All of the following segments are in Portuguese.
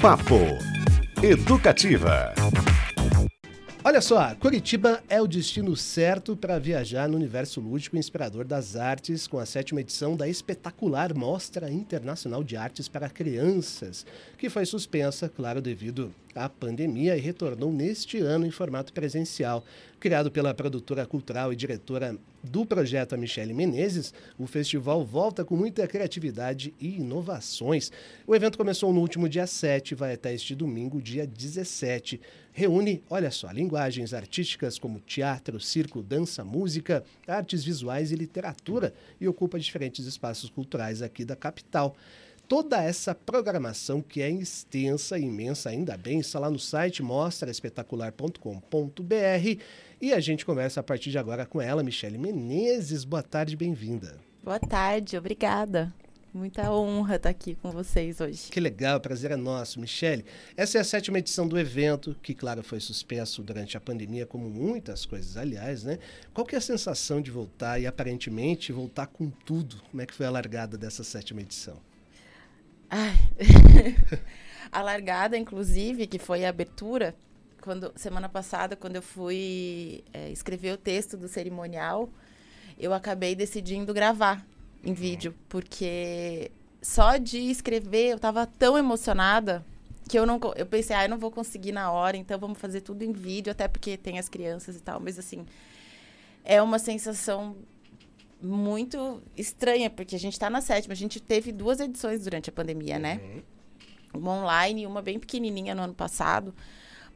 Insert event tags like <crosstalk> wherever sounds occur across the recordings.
Papo Educativa. Olha só, Curitiba é o destino certo para viajar no universo lúdico e inspirador das artes, com a sétima edição da espetacular Mostra Internacional de Artes para Crianças, que foi suspensa, claro, devido à pandemia e retornou neste ano em formato presencial. Criado pela produtora cultural e diretora do projeto a Michele Menezes, o festival volta com muita criatividade e inovações. O evento começou no último dia 7 e vai até este domingo, dia 17. Reúne, olha só, linguagens artísticas como teatro, circo, dança, música, artes visuais e literatura e ocupa diferentes espaços culturais aqui da capital. Toda essa programação, que é extensa e imensa, ainda bem, está lá no site mostraespetacular.com.br e a gente começa a partir de agora com ela, Michele Menezes. Boa tarde, bem-vinda. Boa tarde, obrigada. Muita honra estar aqui com vocês hoje. Que legal, prazer é nosso, Michele. Essa é a sétima edição do evento, que, claro, foi suspenso durante a pandemia, como muitas coisas, aliás, né? Qual que é a sensação de voltar e, aparentemente, voltar com tudo? Como é que foi a largada dessa sétima edição? <laughs> a largada, inclusive, que foi a abertura, quando semana passada, quando eu fui é, escrever o texto do cerimonial, eu acabei decidindo gravar em vídeo, porque só de escrever eu estava tão emocionada que eu não eu pensei, ah, eu não vou conseguir na hora, então vamos fazer tudo em vídeo, até porque tem as crianças e tal, mas assim, é uma sensação muito estranha, porque a gente está na sétima. A gente teve duas edições durante a pandemia, né? uhum. né? Uma online e uma bem pequenininha no ano passado.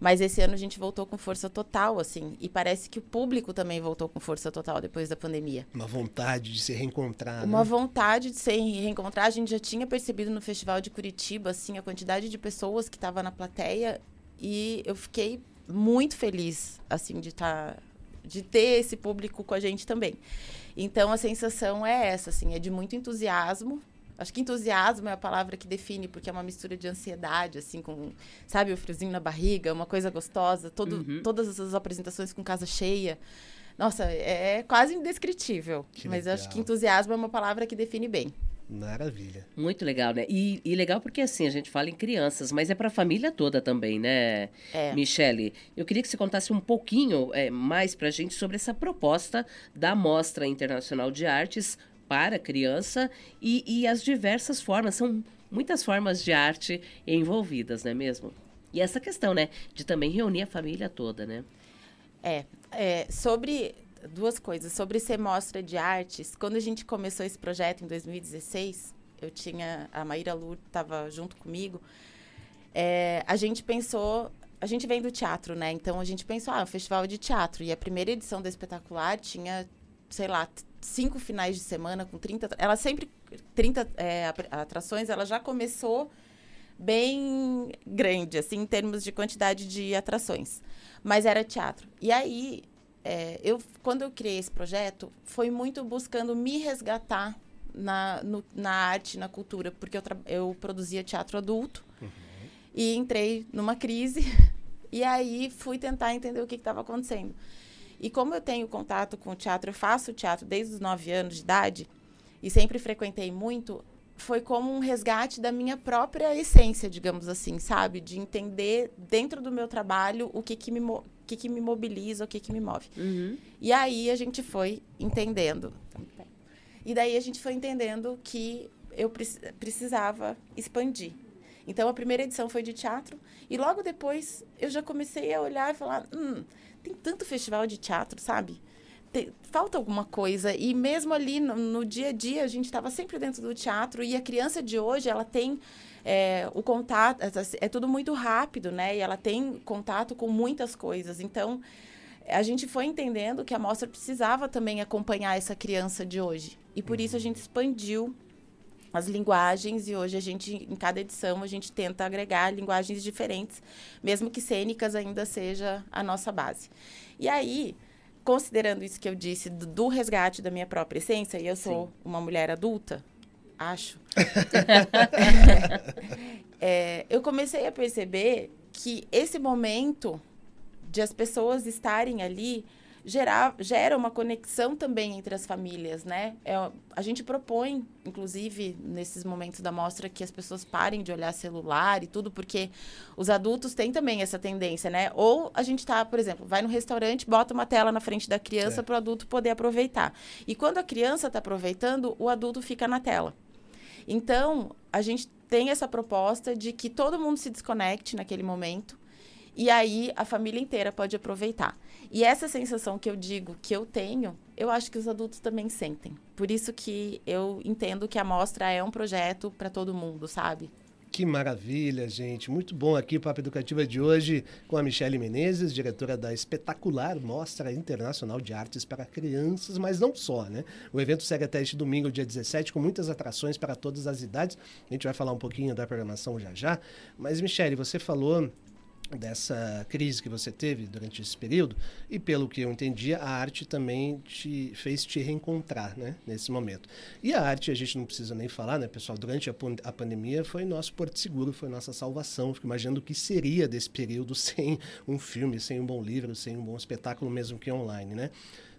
Mas esse ano a gente voltou com força total, assim. E parece que o público também voltou com força total depois da pandemia. Uma vontade de se reencontrar. Uma né? vontade de se reencontrar. A gente já tinha percebido no Festival de Curitiba, assim, a quantidade de pessoas que estava na plateia. E eu fiquei muito feliz, assim, de estar. Tá, de ter esse público com a gente também. Então a sensação é essa, assim, é de muito entusiasmo. Acho que entusiasmo é a palavra que define, porque é uma mistura de ansiedade, assim, com, sabe, o friozinho na barriga, uma coisa gostosa, todo, uhum. todas essas apresentações com casa cheia. Nossa, é, é quase indescritível. Que mas legal. acho que entusiasmo é uma palavra que define bem. Maravilha. Muito legal, né? E, e, legal porque assim, a gente fala em crianças, mas é para a família toda também, né, é. Michele? Eu queria que você contasse um pouquinho é, mais para a gente sobre essa proposta da Mostra Internacional de Artes para criança e, e as diversas formas, são muitas formas de arte envolvidas, não é mesmo? E essa questão, né, de também reunir a família toda, né? É, é sobre duas coisas. Sobre ser mostra de artes, quando a gente começou esse projeto em 2016, eu tinha. A Maíra Lu estava junto comigo. É, a gente pensou. A gente vem do teatro, né? Então a gente pensou, ah, um festival de teatro. E a primeira edição do espetacular tinha, sei lá, cinco finais de semana com 30. Ela sempre. 30 é, atrações, ela já começou bem grande, assim, em termos de quantidade de atrações. Mas era teatro. E aí, é, eu, quando eu criei esse projeto, foi muito buscando me resgatar na, no, na arte, na cultura, porque eu, eu produzia teatro adulto uhum. e entrei numa crise. <laughs> e aí fui tentar entender o que estava acontecendo. E como eu tenho contato com o teatro, eu faço teatro desde os nove anos de idade e sempre frequentei muito, foi como um resgate da minha própria essência, digamos assim, sabe? De entender dentro do meu trabalho o que, que me que, que me mobiliza, o que, que me move. Uhum. E aí a gente foi entendendo. E daí a gente foi entendendo que eu precisava expandir. Então a primeira edição foi de teatro e logo depois eu já comecei a olhar e falar, hum, tem tanto festival de teatro, sabe? Tem, falta alguma coisa e mesmo ali no, no dia a dia a gente estava sempre dentro do teatro e a criança de hoje ela tem é, o contato é, tudo muito rápido, né? E ela tem contato com muitas coisas. Então, a gente foi entendendo que a mostra precisava também acompanhar essa criança de hoje. E por isso a gente expandiu as linguagens e hoje a gente, em cada edição, a gente tenta agregar linguagens diferentes, mesmo que cênicas ainda seja a nossa base. E aí, considerando isso que eu disse do, do resgate da minha própria essência, e eu sou Sim. uma mulher adulta, acho. <laughs> é, eu comecei a perceber que esse momento de as pessoas estarem ali gerar, gera uma conexão também entre as famílias, né? É, a gente propõe, inclusive, nesses momentos da mostra, que as pessoas parem de olhar celular e tudo, porque os adultos têm também essa tendência, né? Ou a gente tá, por exemplo, vai no restaurante, bota uma tela na frente da criança é. para o adulto poder aproveitar. E quando a criança está aproveitando, o adulto fica na tela. Então, a gente tem essa proposta de que todo mundo se desconecte naquele momento e aí a família inteira pode aproveitar. E essa sensação que eu digo que eu tenho, eu acho que os adultos também sentem. Por isso que eu entendo que a mostra é um projeto para todo mundo, sabe? Que maravilha, gente. Muito bom aqui o Papo Educativa de hoje com a Michele Menezes, diretora da espetacular Mostra Internacional de Artes para Crianças, mas não só, né? O evento segue até este domingo, dia 17, com muitas atrações para todas as idades. A gente vai falar um pouquinho da programação já já. Mas, Michele, você falou dessa crise que você teve durante esse período e pelo que eu entendi a arte também te fez te reencontrar né nesse momento e a arte a gente não precisa nem falar né pessoal durante a, a pandemia foi nosso porto seguro foi nossa salvação fico imaginando o que seria desse período <laughs> sem um filme sem um bom livro sem um bom espetáculo mesmo que online né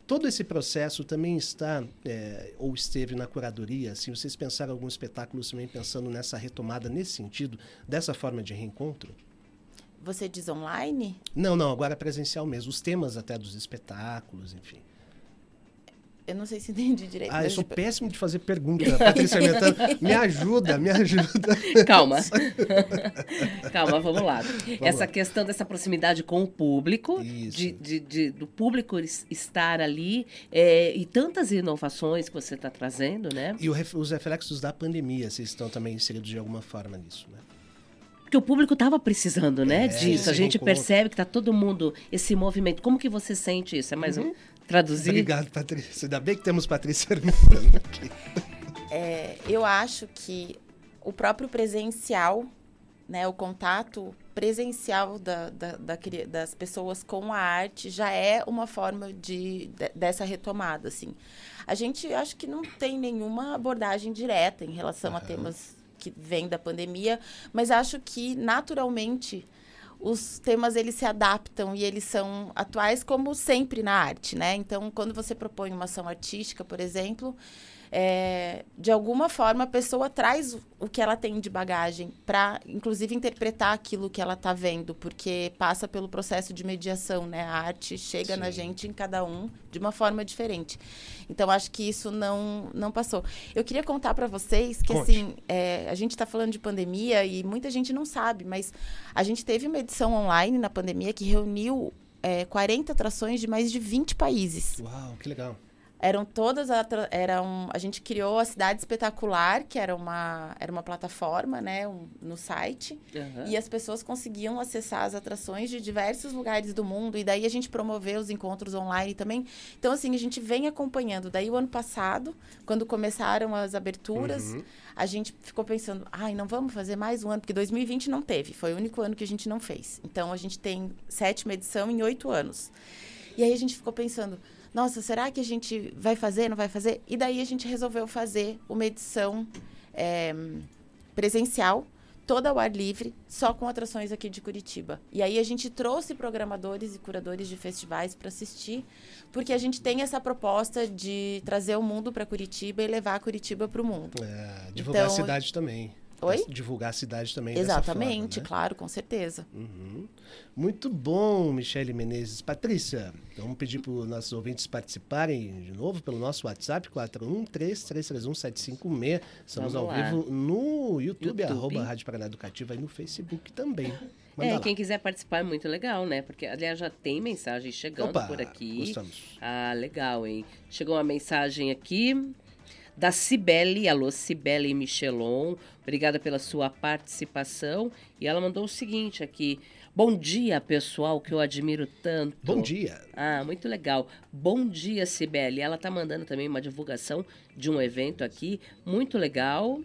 Todo esse processo também está é, ou esteve na curadoria? Se assim, vocês pensaram alguns espetáculos também pensando nessa retomada nesse sentido, dessa forma de reencontro? Você diz online? Não, não, agora é presencial mesmo. Os temas até dos espetáculos, enfim. Eu não sei se <laughs> entendi direito. Ah, eu sou de... péssimo de fazer pergunta. <laughs> Patrícia me ajuda, me ajuda. Calma. <laughs> Calma, vamos lá. Vamos essa lá. questão dessa proximidade com o público, de, de, de, do público estar ali, é, e tantas inovações que você está trazendo, né? E o, os reflexos da pandemia, vocês estão também inseridos de alguma forma nisso, né? Porque o público estava precisando, né, é, disso. A gente percebe que está todo mundo, esse movimento. Como que você sente isso? É mais uhum. um... Traduzir? Obrigado, Patrícia. Ainda bem que temos Patrícia Armando aqui. É, eu acho que o próprio presencial, né, o contato presencial da, da, da, das pessoas com a arte já é uma forma de, de, dessa retomada, assim. A gente acho que não tem nenhuma abordagem direta em relação uhum. a temas que vem da pandemia, mas acho que naturalmente os temas eles se adaptam e eles são atuais como sempre na arte, né? Então, quando você propõe uma ação artística, por exemplo, é, de alguma forma a pessoa traz o que ela tem de bagagem para, inclusive, interpretar aquilo que ela está vendo, porque passa pelo processo de mediação, né? A arte chega Sim. na gente em cada um de uma forma diferente. Então, acho que isso não, não passou. Eu queria contar para vocês que, Conte. assim, é, a gente está falando de pandemia e muita gente não sabe, mas a gente teve uma edição online na pandemia que reuniu é, 40 atrações de mais de 20 países. Uau, que legal eram todas eram a gente criou a cidade espetacular que era uma era uma plataforma né um, no site. Uhum. e as pessoas conseguiam acessar as atrações de diversos lugares do mundo. E daí a gente promoveu os encontros online também. Então assim a gente vem acompanhando. Daí o ano passado quando começaram as aberturas uhum. a gente ficou pensando ai não vamos fazer mais um ano porque 2020 não teve. Foi o único ano que a gente não fez. Então a gente tem sétima edição em oito anos. E aí a gente ficou pensando nossa, será que a gente vai fazer, não vai fazer? E daí a gente resolveu fazer uma edição é, presencial, toda ao ar livre, só com atrações aqui de Curitiba. E aí a gente trouxe programadores e curadores de festivais para assistir, porque a gente tem essa proposta de trazer o mundo para Curitiba e levar Curitiba para o mundo. É, divulgar então, a cidade também. Oi? Divulgar a cidade também. Exatamente, forma, né? claro, com certeza. Uhum. Muito bom, Michele Menezes. Patrícia, vamos pedir para os nossos ouvintes participarem de novo pelo nosso WhatsApp, 413-331-756. Estamos vamos ao lá. vivo no YouTube, YouTube, arroba Rádio Paraná Educativa e no Facebook também. Manda é, lá. quem quiser participar é muito legal, né? Porque, aliás, já tem mensagem chegando Opa, por aqui. Gostamos. Ah, legal, hein? Chegou uma mensagem aqui da Cibele, alô Cibele Michelon, obrigada pela sua participação. E ela mandou o seguinte aqui: Bom dia, pessoal, que eu admiro tanto. Bom dia. Ah, muito legal. Bom dia, Cibele. Ela tá mandando também uma divulgação de um evento aqui, muito legal,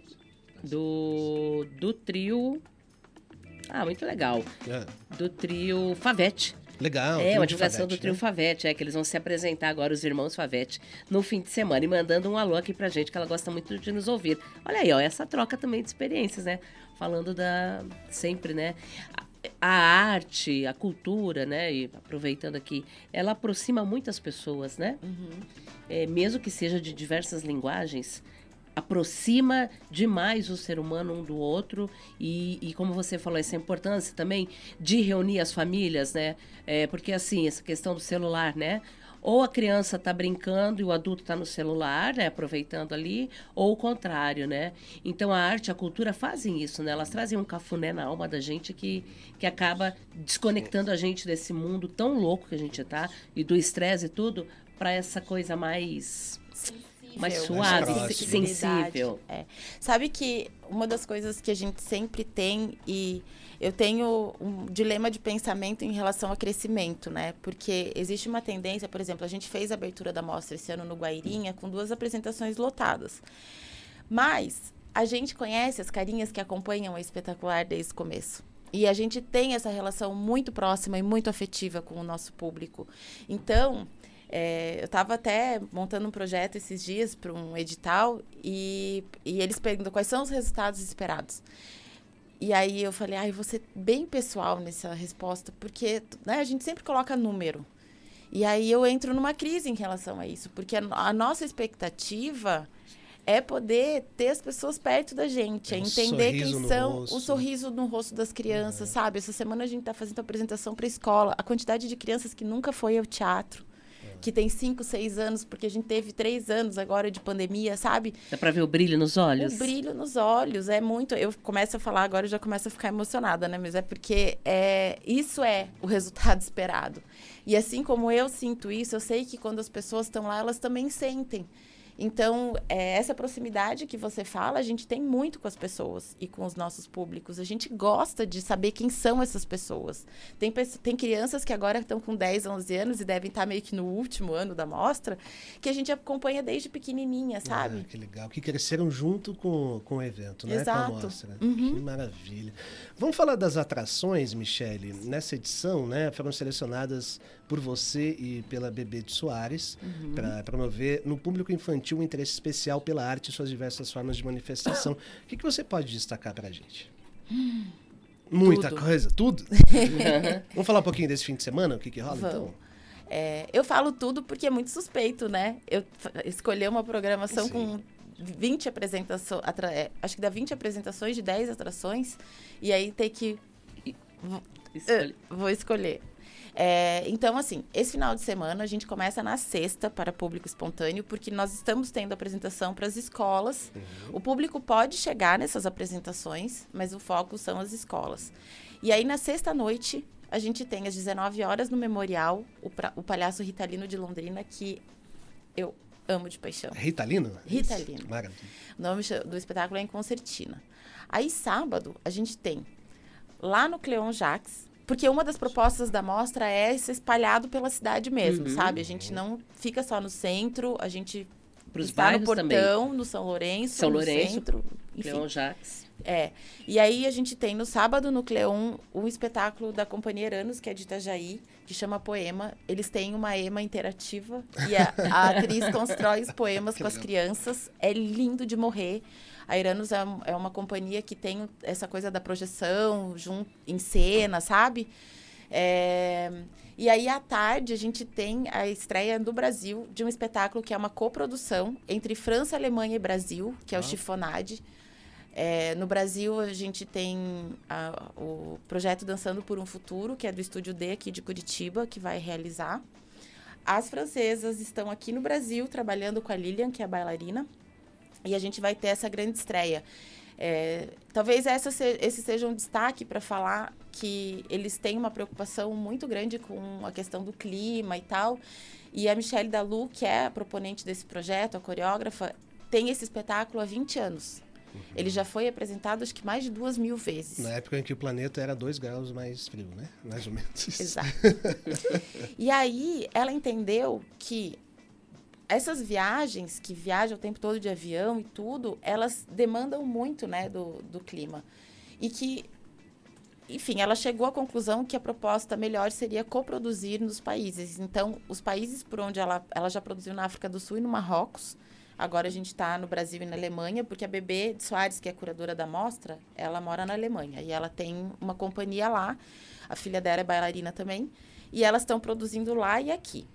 do, do trio. Ah, muito legal. É. Do trio Favete. Legal. É, uma divulgação do Trio né? Favete, é que eles vão se apresentar agora, os irmãos Favete, no fim de semana. E mandando um alô aqui pra gente, que ela gosta muito de nos ouvir. Olha aí, ó, essa troca também de experiências, né? Falando da. Sempre, né? a arte, a cultura, né? E aproveitando aqui, ela aproxima muitas pessoas, né? Uhum. É, mesmo que seja de diversas linguagens, aproxima demais o ser humano um do outro. E, e, como você falou essa importância também de reunir as famílias né? É, porque assim essa questão do celular né? Ou a criança está brincando e o adulto está no celular, né, aproveitando ali, ou o contrário, né? Então a arte, a cultura fazem isso, né? Elas trazem um cafuné na alma da gente que, que acaba desconectando a gente desse mundo tão louco que a gente está e do estresse e tudo para essa coisa mais mais suave, mais sensível. É. Sabe que uma das coisas que a gente sempre tem e eu tenho um dilema de pensamento em relação ao crescimento, né? Porque existe uma tendência, por exemplo, a gente fez a abertura da mostra esse ano no Guairinha com duas apresentações lotadas. Mas a gente conhece as carinhas que acompanham a espetacular desde o começo. E a gente tem essa relação muito próxima e muito afetiva com o nosso público. Então, é, eu estava até montando um projeto esses dias para um edital e, e eles perguntam quais são os resultados esperados. E aí eu falei, ai, ah, vou ser bem pessoal nessa resposta, porque né, a gente sempre coloca número. E aí eu entro numa crise em relação a isso, porque a, a nossa expectativa é poder ter as pessoas perto da gente, é, é entender quem são, rosto. o sorriso no rosto das crianças, é. sabe? Essa semana a gente está fazendo apresentação para a escola, a quantidade de crianças que nunca foi ao teatro, que tem cinco, seis anos, porque a gente teve três anos agora de pandemia, sabe? Dá para ver o brilho nos olhos? O brilho nos olhos, é muito. Eu começo a falar agora, eu já começo a ficar emocionada, né? Mas é porque é, isso é o resultado <laughs> esperado. E assim como eu sinto isso, eu sei que quando as pessoas estão lá, elas também sentem. Então, é, essa proximidade que você fala, a gente tem muito com as pessoas e com os nossos públicos. A gente gosta de saber quem são essas pessoas. Tem, tem crianças que agora estão com 10, 11 anos e devem estar meio que no último ano da mostra, que a gente acompanha desde pequenininha, sabe? Ah, que legal. Que cresceram junto com, com o evento, né? Exato. Com a mostra. Uhum. Que maravilha. Vamos falar das atrações, Michele. Nessa edição, né, foram selecionadas por você e pela Bebê de Soares uhum. para promover no público infantil um interesse especial pela arte e suas diversas formas de manifestação. O que, que você pode destacar para a gente? Muita tudo. coisa, tudo? <laughs> Vamos falar um pouquinho desse fim de semana, o que, que rola Vamos. então? É, eu falo tudo porque é muito suspeito, né? Eu escolhi uma programação Sim. com 20 apresentações, é, acho que dá 20 apresentações de 10 atrações, e aí tem que. Escolhe. Vou escolher. É, então, assim, esse final de semana a gente começa na sexta para público espontâneo, porque nós estamos tendo apresentação para as escolas. Uhum. O público pode chegar nessas apresentações, mas o foco são as escolas. E aí, na sexta noite, a gente tem às 19 horas no Memorial o, pra, o Palhaço Ritalino de Londrina, que eu amo de paixão. Ritalino? Ritalino. Maravilha. O nome do espetáculo é em Concertina. Aí, sábado, a gente tem lá no Cleon Jacques, porque uma das propostas da mostra é ser espalhado pela cidade mesmo, uhum. sabe? A gente não fica só no centro, a gente Pros está no Portão, também. no São Lourenço, São no Lourenço, centro. Cleon Jacques. É. E aí a gente tem no sábado no Cleon um espetáculo da Companhia Eranos, que é de Itajaí, que chama Poema. Eles têm uma ema interativa e a, a atriz <laughs> constrói os poemas que com legal. as crianças. É lindo de morrer. A Iranos é, é uma companhia que tem essa coisa da projeção junto, em cena, sabe? É, e aí, à tarde, a gente tem a estreia no Brasil de um espetáculo que é uma coprodução entre França, Alemanha e Brasil, que é o ah. Chifonade. É, no Brasil, a gente tem a, o projeto Dançando por um Futuro, que é do Estúdio D aqui de Curitiba, que vai realizar. As francesas estão aqui no Brasil trabalhando com a Lilian, que é a bailarina. E a gente vai ter essa grande estreia. É, talvez se, esse seja um destaque para falar que eles têm uma preocupação muito grande com a questão do clima e tal. E a Michelle Dalu, que é a proponente desse projeto, a coreógrafa, tem esse espetáculo há 20 anos. Uhum. Ele já foi apresentado, acho que mais de duas mil vezes. Na época em que o planeta era dois graus mais frio, né? Mais ou menos. Exato. <laughs> e aí, ela entendeu que essas viagens, que viajam o tempo todo de avião e tudo, elas demandam muito, né, do, do clima. E que, enfim, ela chegou à conclusão que a proposta melhor seria coproduzir nos países. Então, os países por onde ela, ela já produziu na África do Sul e no Marrocos, Agora a gente está no Brasil e na Alemanha, porque a Bebê Soares, que é curadora da mostra, ela mora na Alemanha. E ela tem uma companhia lá. A filha dela é bailarina também. E elas estão produzindo lá e aqui.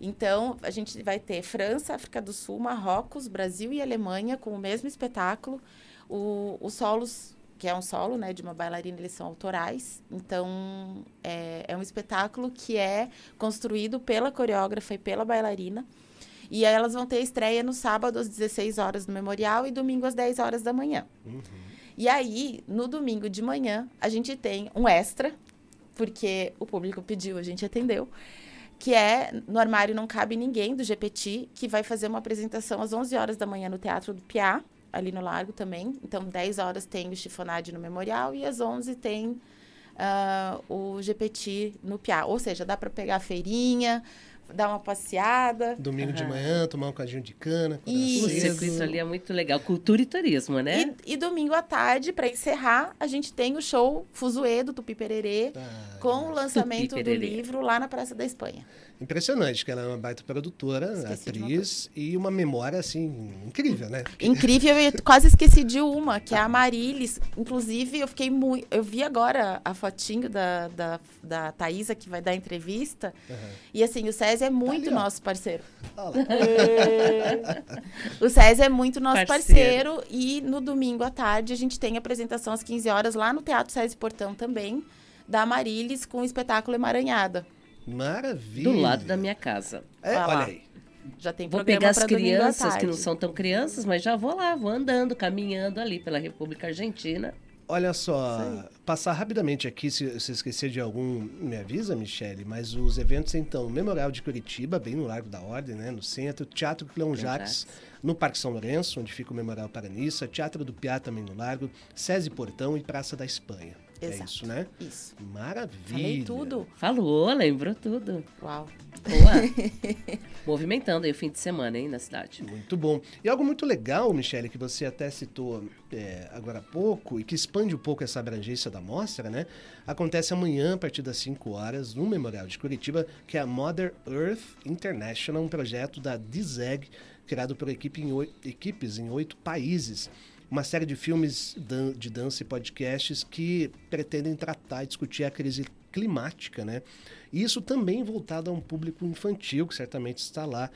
Então, a gente vai ter França, África do Sul, Marrocos, Brasil e Alemanha com o mesmo espetáculo. O, os solos, que é um solo né, de uma bailarina, eles são autorais. Então, é, é um espetáculo que é construído pela coreógrafa e pela bailarina. E aí elas vão ter estreia no sábado às 16 horas no Memorial e domingo às 10 horas da manhã. Uhum. E aí, no domingo de manhã, a gente tem um extra, porque o público pediu, a gente atendeu, que é No Armário Não Cabe Ninguém, do GPT, que vai fazer uma apresentação às 11 horas da manhã no Teatro do Piá, ali no Largo também. Então, 10 horas tem o Chifonade no Memorial e às 11 tem uh, o GPT no Piá. Ou seja, dá para pegar a feirinha, dar uma passeada. Domingo uhum. de manhã, tomar um cadinho de cana. Isso. O circuito ali é muito legal. Cultura e turismo, né? E, e domingo à tarde, para encerrar, a gente tem o show Fuzuê do Tupi Pererê, ah, com o lançamento do livro lá na Praça da Espanha impressionante, que ela é uma baita produtora, esqueci atriz, uma e uma memória, assim, incrível, né? Incrível, eu quase esqueci de uma, que é a Marilis. Inclusive, eu fiquei muito... Eu vi agora a fotinho da, da, da Thaisa, que vai dar entrevista, uhum. e assim, o César é muito tá ali, nosso parceiro. <laughs> o César é muito nosso parceiro. parceiro, e no domingo à tarde a gente tem apresentação às 15 horas lá no Teatro César Portão também, da Marilis com o espetáculo Emaranhada. Maravilha. Do lado da minha casa. É, olha aí. Já tem Vou pegar as crianças que não são tão crianças, mas já vou lá, vou andando, caminhando ali pela República Argentina. Olha só, passar rapidamente aqui, se você esquecer de algum, me avisa, Michele, mas os eventos, então, Memorial de Curitiba, bem no Largo da Ordem, né, no centro, Teatro Cleon Jacques, no Parque São Lourenço, onde fica o Memorial Paranissa, Teatro do Piá também no Largo, SESI Portão e Praça da Espanha. É Exato. É isso, né? Isso. Maravilha. Falei tudo. Falou, lembrou tudo. Uau. Boa. <laughs> Movimentando aí o fim de semana, hein, na cidade. Muito bom. E algo muito legal, Michele, que você até citou é, agora há pouco e que expande um pouco essa abrangência da mostra, né? Acontece amanhã, a partir das 5 horas, no Memorial de Curitiba, que é a Mother Earth International, um projeto da DISEG, criado por equipe em oito, equipes em oito países uma série de filmes de dança e podcasts que pretendem tratar e discutir a crise climática, né? E isso também voltado a um público infantil, que certamente está lá.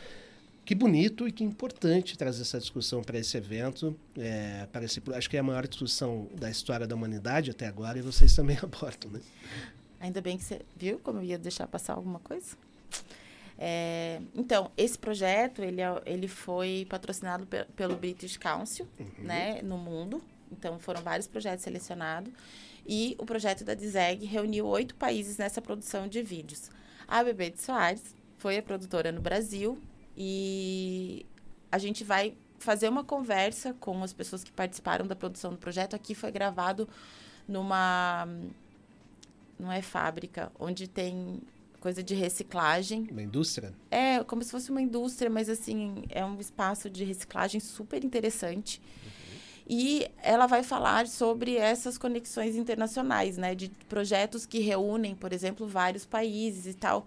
Que bonito e que importante trazer essa discussão para esse evento. É, para esse, acho que é a maior discussão da história da humanidade até agora e vocês também <laughs> abordam, né? Ainda bem que você viu como eu ia deixar passar alguma coisa. É, então, esse projeto, ele, é, ele foi patrocinado pe pelo British Council, uhum. né, no mundo. Então, foram vários projetos selecionados. E o projeto da DISEG reuniu oito países nessa produção de vídeos. A Bebê de Soares foi a produtora no Brasil e a gente vai fazer uma conversa com as pessoas que participaram da produção do projeto. Aqui foi gravado numa... Não é fábrica, onde tem coisa de reciclagem. Uma indústria? É, como se fosse uma indústria, mas assim, é um espaço de reciclagem super interessante. Uhum. E ela vai falar sobre essas conexões internacionais, né? De projetos que reúnem, por exemplo, vários países e tal.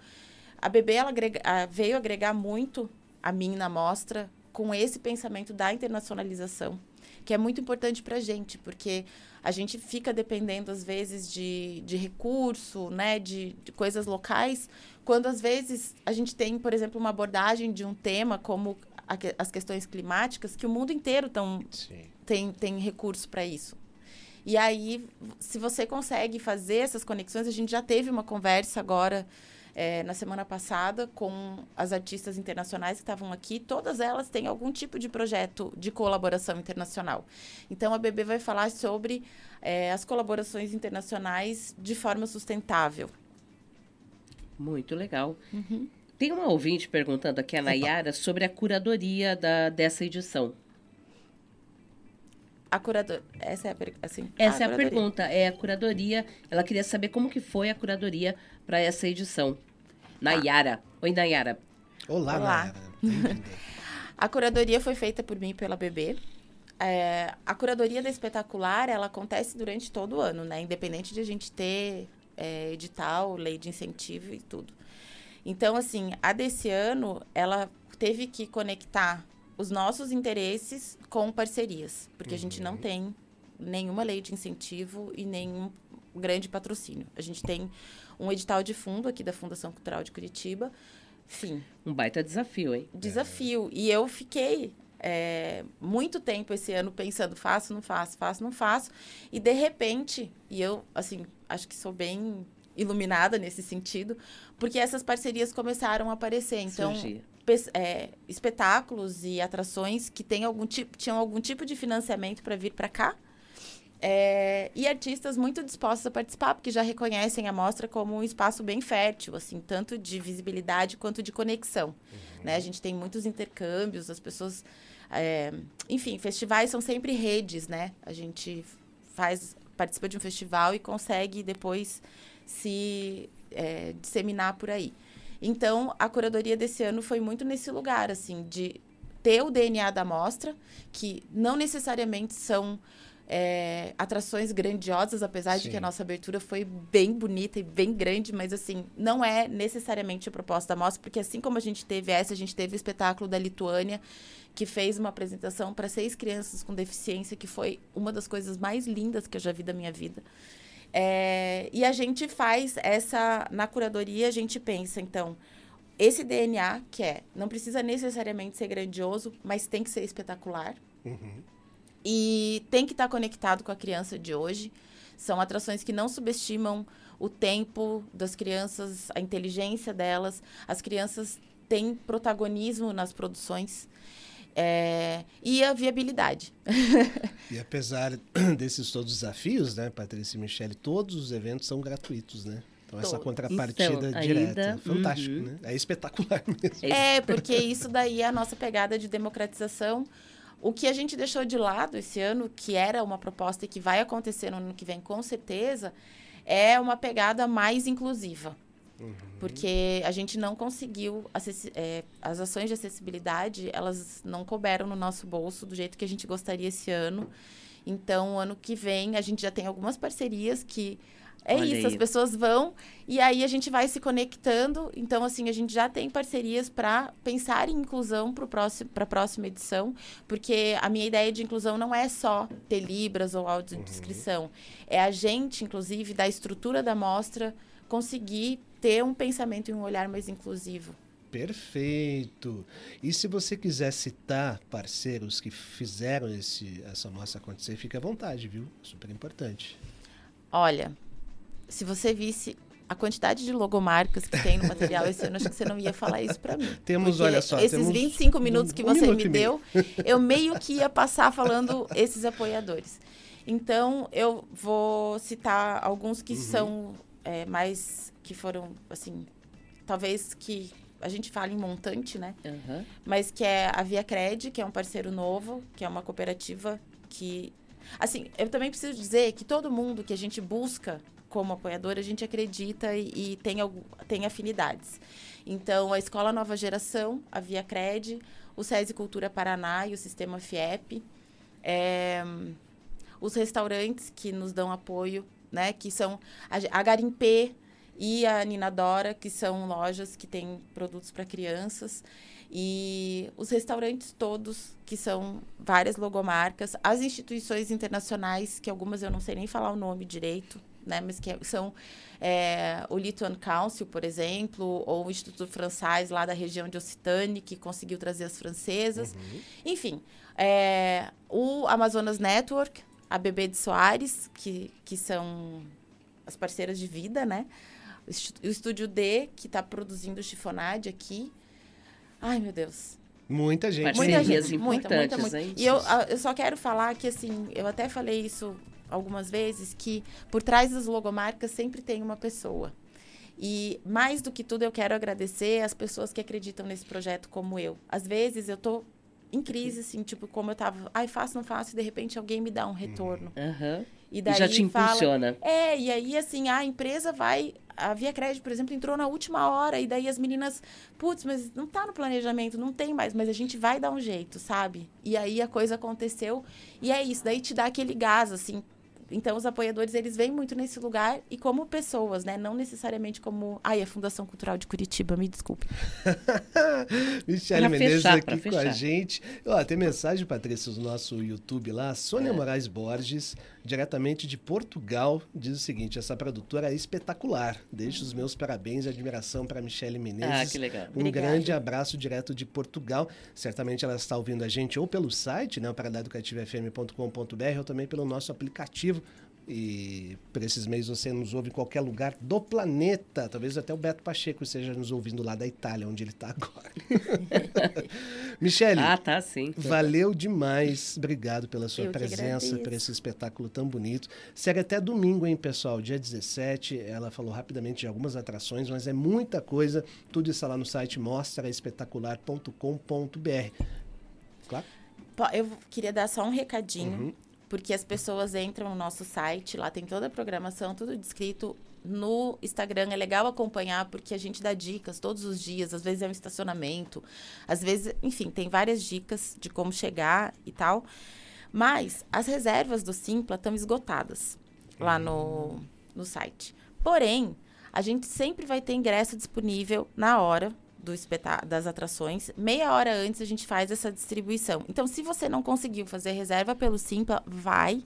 A BB ela agrega, veio agregar muito a mim na mostra com esse pensamento da internacionalização, que é muito importante para a gente, porque a gente fica dependendo, às vezes, de, de recurso, né, de, de coisas locais, quando, às vezes, a gente tem, por exemplo, uma abordagem de um tema como a, as questões climáticas, que o mundo inteiro tão, tem, tem recurso para isso. E aí, se você consegue fazer essas conexões, a gente já teve uma conversa agora é, na semana passada com as artistas internacionais que estavam aqui. Todas elas têm algum tipo de projeto de colaboração internacional. Então, a BB vai falar sobre é, as colaborações internacionais de forma sustentável. Muito legal. Uhum. Tem uma ouvinte perguntando aqui, a Nayara, sobre a curadoria da, dessa edição. A curador... Essa é a, assim, Essa a é a pergunta. É a curadoria. Ela queria saber como que foi a curadoria para essa edição. Nayara. Oi, Nayara. Olá, Olá. Nayara. <laughs> a curadoria foi feita por mim e pela BB. É, a curadoria da espetacular, ela acontece durante todo o ano, né? Independente de a gente ter é, edital, lei de incentivo e tudo. Então, assim, a desse ano, ela teve que conectar os nossos interesses com parcerias, porque uhum. a gente não uhum. tem nenhuma lei de incentivo e nenhum grande patrocínio. A gente tem um edital de fundo aqui da Fundação Cultural de Curitiba. Fim. Um baita desafio, hein? Desafio. E eu fiquei é, muito tempo esse ano pensando, faço, não faço, faço, não faço. E de repente, e eu, assim, acho que sou bem iluminada nesse sentido, porque essas parcerias começaram a aparecer. Então, é, espetáculos e atrações que tem algum tipo, tinham algum tipo de financiamento para vir para cá. É, e artistas muito dispostos a participar, porque já reconhecem a mostra como um espaço bem fértil, assim, tanto de visibilidade quanto de conexão. Uhum. Né? A gente tem muitos intercâmbios, as pessoas. É, enfim, festivais são sempre redes, né? A gente faz, participa de um festival e consegue depois se é, disseminar por aí. Então, a curadoria desse ano foi muito nesse lugar, assim, de ter o DNA da mostra, que não necessariamente são é, atrações grandiosas, apesar Sim. de que a nossa abertura foi bem bonita e bem grande, mas assim, não é necessariamente a proposta da mostra, porque assim como a gente teve essa, a gente teve o espetáculo da Lituânia, que fez uma apresentação para seis crianças com deficiência, que foi uma das coisas mais lindas que eu já vi da minha vida. É, e a gente faz essa, na curadoria, a gente pensa, então, esse DNA, que é, não precisa necessariamente ser grandioso, mas tem que ser espetacular. Uhum. E tem que estar tá conectado com a criança de hoje. São atrações que não subestimam o tempo das crianças, a inteligência delas. As crianças têm protagonismo nas produções. É, e a viabilidade. <laughs> e apesar <coughs> desses todos os desafios, né, Patrícia e Michele, todos os eventos são gratuitos, né? Então, essa contrapartida então, direta. Ainda... Fantástico, uhum. né? É espetacular <laughs> mesmo. É, porque isso daí é a nossa pegada de democratização. O que a gente deixou de lado esse ano, que era uma proposta e que vai acontecer no ano que vem com certeza, é uma pegada mais inclusiva. Uhum. Porque a gente não conseguiu é, as ações de acessibilidade, elas não couberam no nosso bolso do jeito que a gente gostaria esse ano. Então, ano que vem, a gente já tem algumas parcerias que é Olha isso, aí. as pessoas vão e aí a gente vai se conectando. Então, assim, a gente já tem parcerias para pensar em inclusão para a próxima edição, porque a minha ideia de inclusão não é só ter libras ou audiodescrição. Uhum. É a gente, inclusive, da estrutura da mostra, conseguir ter um pensamento e um olhar mais inclusivo. Perfeito. E se você quiser citar parceiros que fizeram esse, essa mostra acontecer, fique à vontade, viu? Super importante. Olha, se você visse a quantidade de logomarcas que tem no material esse ano, acho que você não ia falar isso para mim. Temos, olha só, esses temos 25 minutos que um você me deu, eu meio que ia passar falando esses apoiadores. Então, eu vou citar alguns que uhum. são é, mais que foram assim, talvez que a gente fala em montante, né? Uhum. Mas que é a Via Cred, que é um parceiro novo, que é uma cooperativa que assim, eu também preciso dizer que todo mundo que a gente busca como apoiador, a gente acredita e, e tem, tem afinidades. Então, a Escola Nova Geração, a Via Cred, o SESI Cultura Paraná e o Sistema FIEP, é, os restaurantes que nos dão apoio, né, que são a, a Garimpê e a Ninadora, que são lojas que têm produtos para crianças, e os restaurantes todos, que são várias logomarcas, as instituições internacionais, que algumas eu não sei nem falar o nome direito, né? Mas que são é, o Lituan Council, por exemplo, ou o Instituto Francês lá da região de Occitane, que conseguiu trazer as francesas. Uhum. Enfim, é, o Amazonas Network, a Bebê de Soares, que, que são as parceiras de vida, né? O Estúdio D, que está produzindo o Chifonade aqui. Ai, meu Deus. Muita gente. Muita gente. Muita, muita, muita. E eu, eu só quero falar que, assim, eu até falei isso algumas vezes que por trás das logomarcas sempre tem uma pessoa. E mais do que tudo, eu quero agradecer as pessoas que acreditam nesse projeto como eu. Às vezes eu tô em crise, assim, tipo, como eu tava, ai, faço, não faço, e de repente alguém me dá um retorno. Uhum. E daí e já te impulsiona. Fala, é, e aí, assim, a empresa vai. A Via Crédito, por exemplo, entrou na última hora, e daí as meninas, putz, mas não tá no planejamento, não tem mais, mas a gente vai dar um jeito, sabe? E aí a coisa aconteceu, e é isso, daí te dá aquele gás, assim, então os apoiadores eles vêm muito nesse lugar e como pessoas, né? Não necessariamente como, ai, a Fundação Cultural de Curitiba, me desculpe. <laughs> Michele Menezes fechar, aqui com a gente. Ó, tem mensagem, Patrícia, no nosso YouTube lá. Sônia é. Moraes Borges, diretamente de Portugal, diz o seguinte: essa produtora é espetacular. Deixo os meus parabéns e admiração para Michele Menezes. Ah, que legal. Um Obrigada. grande abraço direto de Portugal. Certamente ela está ouvindo a gente ou pelo site, né, paradaeducativafm.com.br, ou também pelo nosso aplicativo e por esses meios você nos ouve em qualquer lugar do planeta. Talvez até o Beto Pacheco esteja nos ouvindo lá da Itália, onde ele está agora. <laughs> Michele. Ah, tá sim. Valeu demais. Obrigado pela sua Eu presença, por esse espetáculo tão bonito. Segue até domingo, hein, pessoal? Dia 17. Ela falou rapidamente de algumas atrações, mas é muita coisa. Tudo está lá no site mostraespetacular.com.br. Claro? Eu queria dar só um recadinho. Uhum porque as pessoas entram no nosso site, lá tem toda a programação, tudo descrito. No Instagram é legal acompanhar porque a gente dá dicas todos os dias, às vezes é um estacionamento, às vezes, enfim, tem várias dicas de como chegar e tal. Mas as reservas do Simpla estão esgotadas lá no, no site. Porém, a gente sempre vai ter ingresso disponível na hora do das atrações, meia hora antes a gente faz essa distribuição. Então, se você não conseguiu fazer reserva pelo Simpla, vai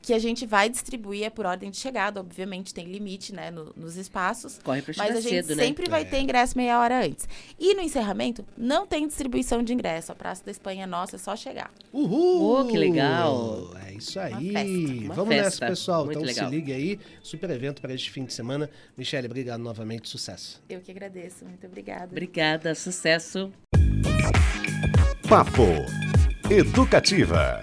que a gente vai distribuir é por ordem de chegada, obviamente tem limite, né, no, nos espaços. Corre pra mas a gente cedo, né? sempre né? vai ter ingresso meia hora antes. E no encerramento não tem distribuição de ingresso. A Praça da Espanha é nossa, é só chegar. Uhul! Oh, que legal! É isso aí. Uma festa. Uma Vamos festa. nessa, pessoal. Muito então legal. se ligue aí. Super evento para este fim de semana. Michele, obrigado novamente. Sucesso. Eu que agradeço. Muito obrigada. Obrigada. Sucesso. Papo Educativa.